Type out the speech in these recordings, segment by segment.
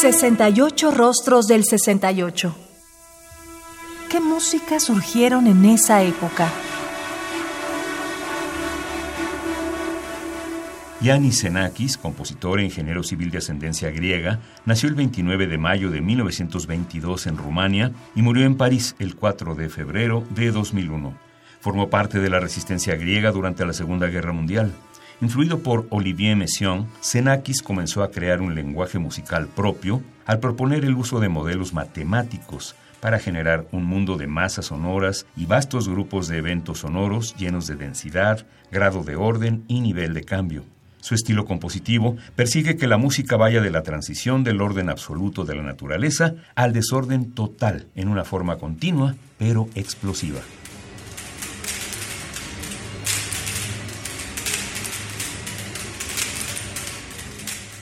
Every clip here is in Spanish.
68 rostros del 68. ¿Qué música surgieron en esa época? Yanis Xenakis, compositor e ingeniero civil de ascendencia griega, nació el 29 de mayo de 1922 en Rumania y murió en París el 4 de febrero de 2001. Formó parte de la resistencia griega durante la Segunda Guerra Mundial. Influido por Olivier Messiaen, Xenakis comenzó a crear un lenguaje musical propio al proponer el uso de modelos matemáticos para generar un mundo de masas sonoras y vastos grupos de eventos sonoros llenos de densidad, grado de orden y nivel de cambio. Su estilo compositivo persigue que la música vaya de la transición del orden absoluto de la naturaleza al desorden total en una forma continua pero explosiva.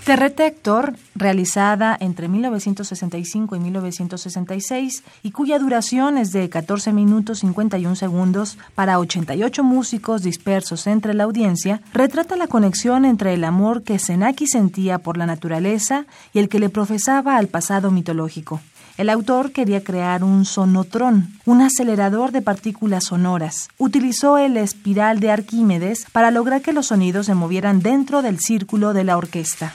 Terretector, realizada entre 1965 y 1966 y cuya duración es de 14 minutos 51 segundos para 88 músicos dispersos entre la audiencia, retrata la conexión entre el amor que Senaki sentía por la naturaleza y el que le profesaba al pasado mitológico. El autor quería crear un sonotrón, un acelerador de partículas sonoras. Utilizó el espiral de Arquímedes para lograr que los sonidos se movieran dentro del círculo de la orquesta.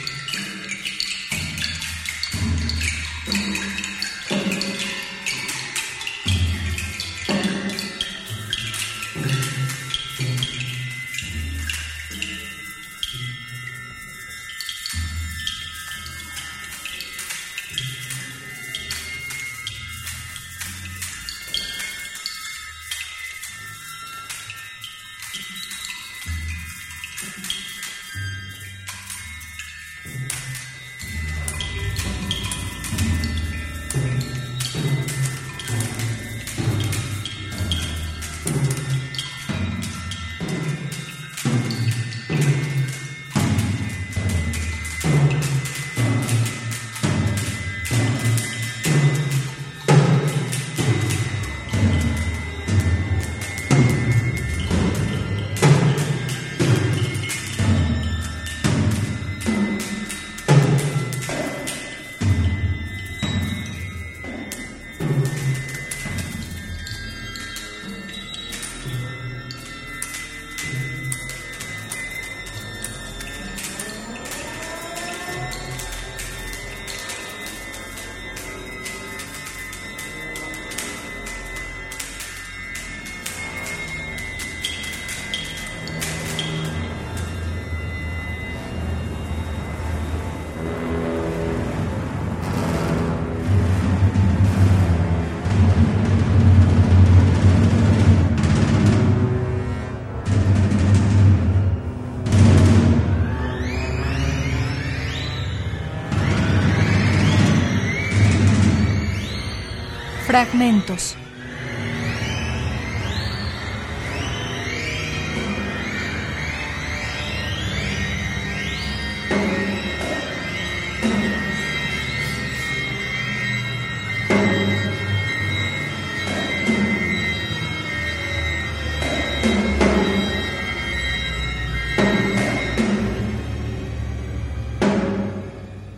Fragmentos.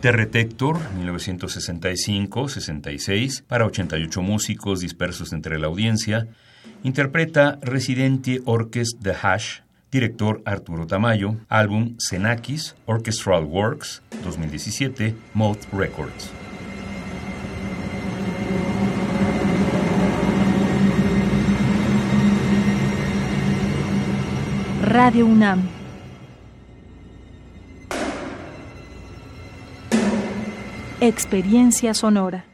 Terretector, 1965-66, para 88 músicos dispersos entre la audiencia, interpreta Residente Orchestra The Hash, director Arturo Tamayo, álbum Xenakis, Orchestral Works, 2017, Moth Records. Radio UNAM Experiencia Sonora.